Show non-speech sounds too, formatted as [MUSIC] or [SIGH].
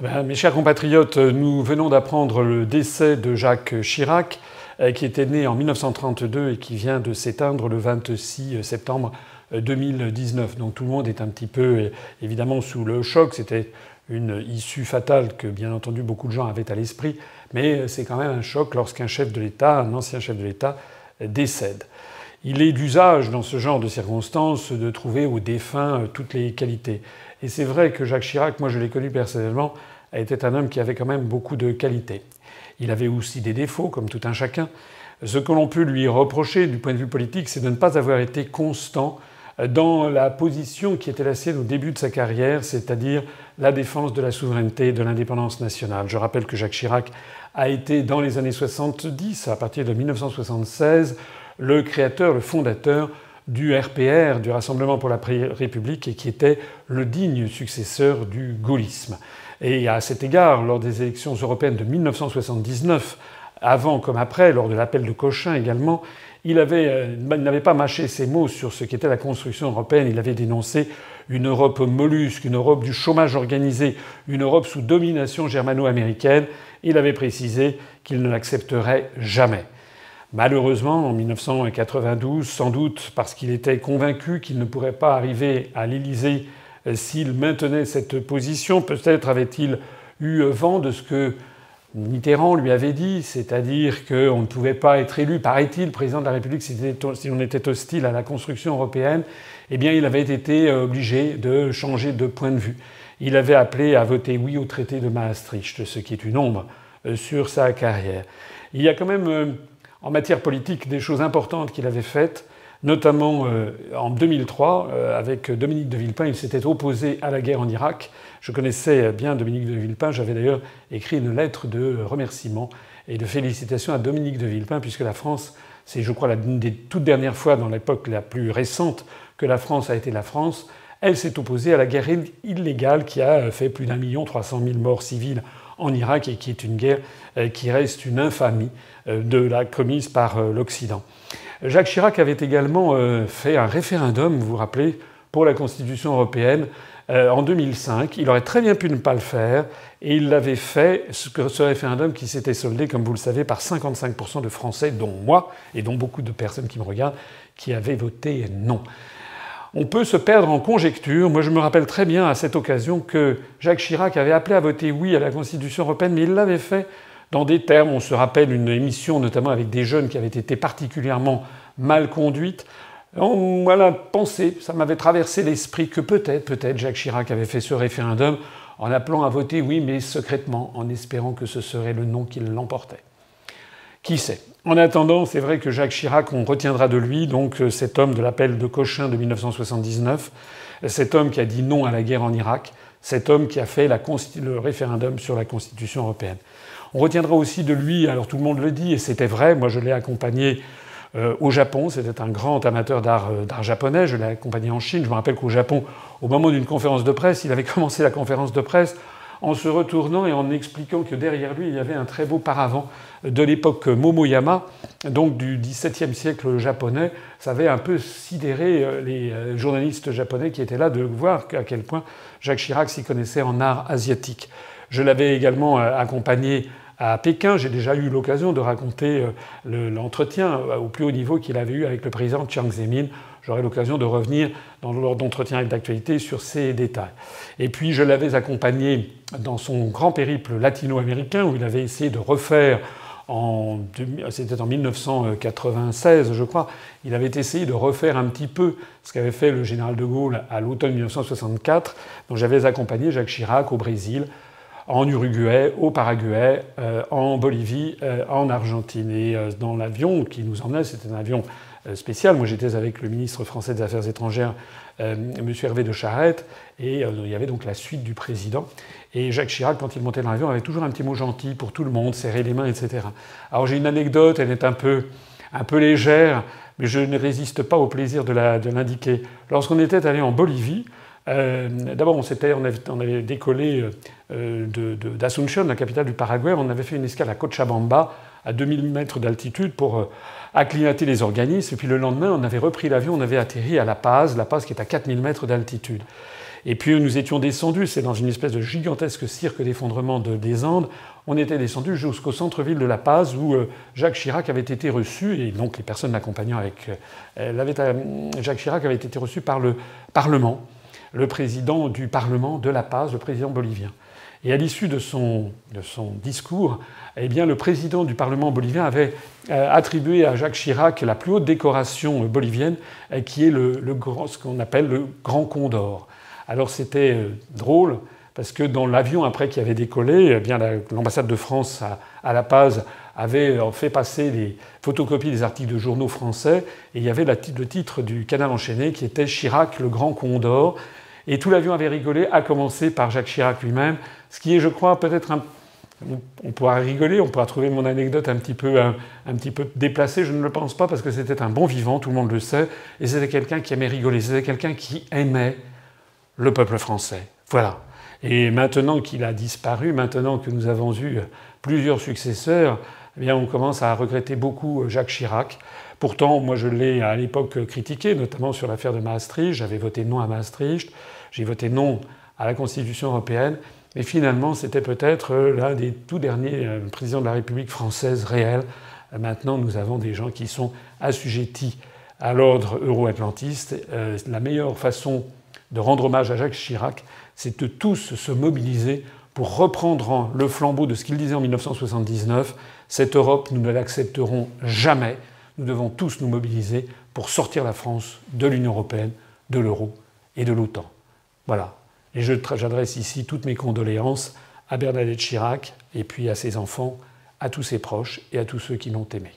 Ben, mes chers compatriotes, nous venons d'apprendre le décès de Jacques Chirac, euh, qui était né en 1932 et qui vient de s'éteindre le 26 septembre 2019. Donc tout le monde est un petit peu évidemment sous le choc. C'était une issue fatale que bien entendu beaucoup de gens avaient à l'esprit, mais c'est quand même un choc lorsqu'un chef de l'État, un ancien chef de l'État, décède. Il est d'usage dans ce genre de circonstances de trouver aux défunts toutes les qualités. Et c'est vrai que Jacques Chirac, moi je l'ai connu personnellement, était un homme qui avait quand même beaucoup de qualités. Il avait aussi des défauts, comme tout un chacun. Ce que l'on peut lui reprocher du point de vue politique, c'est de ne pas avoir été constant dans la position qui était la sienne au début de sa carrière, c'est-à-dire la défense de la souveraineté et de l'indépendance nationale. Je rappelle que Jacques Chirac a été, dans les années 70, à partir de 1976, le créateur, le fondateur du RPR, du Rassemblement pour la République, et qui était le digne successeur du gaullisme. Et à cet égard, lors des élections européennes de 1979, avant comme après, lors de l'appel de Cochin également, il, euh, n'avait pas mâché ses mots sur ce qu'était la construction européenne. Il avait dénoncé une Europe mollusque, une Europe du chômage organisé, une Europe sous domination germano-américaine. Il avait précisé qu'il ne l'accepterait jamais. Malheureusement, en 1992, sans doute parce qu'il était convaincu qu'il ne pourrait pas arriver à l'Élysée euh, s'il maintenait cette position, peut-être avait-il eu vent de ce que Mitterrand lui avait dit, c'est-à-dire qu'on ne pouvait pas être élu, paraît-il, président de la République si on était hostile à la construction européenne, eh bien il avait été obligé de changer de point de vue. Il avait appelé à voter oui au traité de Maastricht, ce qui est une ombre euh, sur sa carrière. Il y a quand même euh, en matière politique des choses importantes qu'il avait faites, notamment euh, en 2003 euh, avec Dominique de Villepin. Il s'était opposé à la guerre en Irak. Je connaissais bien Dominique de Villepin. J'avais d'ailleurs écrit une lettre de remerciement et de félicitations à Dominique de Villepin, puisque la France, c'est je crois l'une des toutes dernières fois dans l'époque la plus récente que la France a été la France. Elle s'est opposée à la guerre illégale qui a fait plus d'un million trois cent mille morts civiles en Irak et qui est une guerre euh, qui reste une infamie euh, de la commise par euh, l'Occident. Jacques Chirac avait également fait un référendum, vous vous rappelez, pour la Constitution européenne en 2005. Il aurait très bien pu ne pas le faire et il l'avait fait, ce référendum qui s'était soldé, comme vous le savez, par 55% de Français, dont moi et dont beaucoup de personnes qui me regardent, qui avaient voté non. On peut se perdre en conjecture. Moi, je me rappelle très bien à cette occasion que Jacques Chirac avait appelé à voter oui à la Constitution européenne, mais il l'avait fait dans des termes. On se rappelle une émission, notamment avec des jeunes qui avaient été particulièrement mal conduites. On, voilà, pensé, ça m'avait traversé l'esprit que peut-être, peut-être Jacques Chirac avait fait ce référendum en appelant à voter oui, mais secrètement, en espérant que ce serait le nom qui l'emportait. Qui sait? En attendant, c'est vrai que Jacques Chirac, on retiendra de lui donc euh, cet homme de l'appel de Cochin de 1979, cet homme qui a dit non à la guerre en Irak, cet homme qui a fait le référendum sur la Constitution européenne. On retiendra aussi de lui, alors tout le monde le dit, et c'était vrai, moi je l'ai accompagné euh, au Japon, c'était un grand amateur euh, d'art japonais, je l'ai accompagné en Chine, je me rappelle qu'au Japon, au moment d'une conférence de presse, il avait [LAUGHS] commencé la conférence de presse en se retournant et en expliquant que derrière lui, il y avait un très beau paravent de l'époque Momoyama, donc du XVIIe siècle japonais. Ça avait un peu sidéré euh, les euh, journalistes japonais qui étaient là de voir à quel point Jacques Chirac s'y connaissait en art asiatique. Je l'avais également euh, accompagné à Pékin. J'ai déjà eu l'occasion de raconter l'entretien au plus haut niveau qu'il avait eu avec le président Chiang Zemin J'aurai l'occasion de revenir dans l'ordre d'entretien d'actualité sur ces détails. Et puis je l'avais accompagné dans son grand périple latino-américain où il avait essayé de refaire c'était en 1996, je crois, il avait essayé de refaire un petit peu ce qu'avait fait le général de Gaulle à l'automne 1964. Donc j'avais accompagné Jacques Chirac au Brésil, en Uruguay, au Paraguay, euh, en Bolivie, euh, en Argentine. Et euh, dans l'avion qui nous emmenait, c'était un avion spécial. Moi, j'étais avec le ministre français des Affaires étrangères, M. Hervé de Charette, et il y avait donc la suite du président. Et Jacques Chirac, quand il montait dans l'avion, avait toujours un petit mot gentil pour tout le monde, serrer les mains, etc. Alors j'ai une anecdote, elle est un peu, un peu légère, mais je ne résiste pas au plaisir de l'indiquer. Lorsqu'on était allé en Bolivie, D'abord, on, on, avait, on avait décollé d'Asunción, de, la capitale du Paraguay. On avait fait une escale à Cochabamba, à 2000 mètres d'altitude, pour acclimater les organismes. Et puis le lendemain, on avait repris l'avion, on avait atterri à La Paz, La Paz qui est à 4000 mètres d'altitude. Et puis nous étions descendus, c'est dans une espèce de gigantesque cirque d'effondrement des Andes, on était descendus jusqu'au centre-ville de La Paz où euh, Jacques Chirac avait été reçu, et donc les personnes l'accompagnant avec euh, Jacques Chirac avait été reçu par le Parlement, le président du Parlement de La Paz, le président bolivien. Et à l'issue de son, discours, eh bien, le président du Parlement bolivien avait euh, attribué à Jacques Chirac la plus haute décoration bolivienne, qui est le, le ce qu'on appelle le Grand Condor. Alors c'était drôle parce que dans l'avion après qui avait décollé, eh bien l'ambassade de France à, La Paz avait euh, fait passer des photocopies des articles de journaux français et il y avait le titre du canal enchaîné qui était Chirac le grand condor et tout l'avion avait rigolé, à commencer par Jacques Chirac lui-même, ce qui est, je crois, peut-être un on pourra rigoler, on pourra trouver mon anecdote un petit, peu, un, petit peu déplacée, je ne le pense pas, parce que c'était un bon vivant, tout le monde le sait, et c'était quelqu'un qui aimait rigoler, c'était quelqu'un qui aimait le peuple français. Voilà. Et maintenant qu'il a disparu, maintenant que nous avons eu plusieurs successeurs, eh bien on commence à regretter beaucoup Jacques Chirac. Pourtant, moi je l'ai à l'époque critiqué, notamment sur l'affaire de Maastricht. J'avais voté non à Maastricht, j'ai voté non à la Constitution européenne. Mais finalement, c'était peut-être l'un des tout derniers euh, présidents de la République française réelle. Maintenant, nous avons des gens qui sont assujettis à l'ordre euro-atlantiste. Euh, la meilleure façon de rendre hommage à Jacques Chirac, c'est de tous se mobiliser pour reprendre le flambeau de ce qu'il disait en 1979. Cette Europe, nous ne l'accepterons jamais. Nous devons tous nous mobiliser pour sortir la France de l'Union européenne, de l'euro et de l'OTAN. Voilà. Et j'adresse ici toutes mes condoléances à Bernadette Chirac et puis à ses enfants, à tous ses proches et à tous ceux qui l'ont aimé.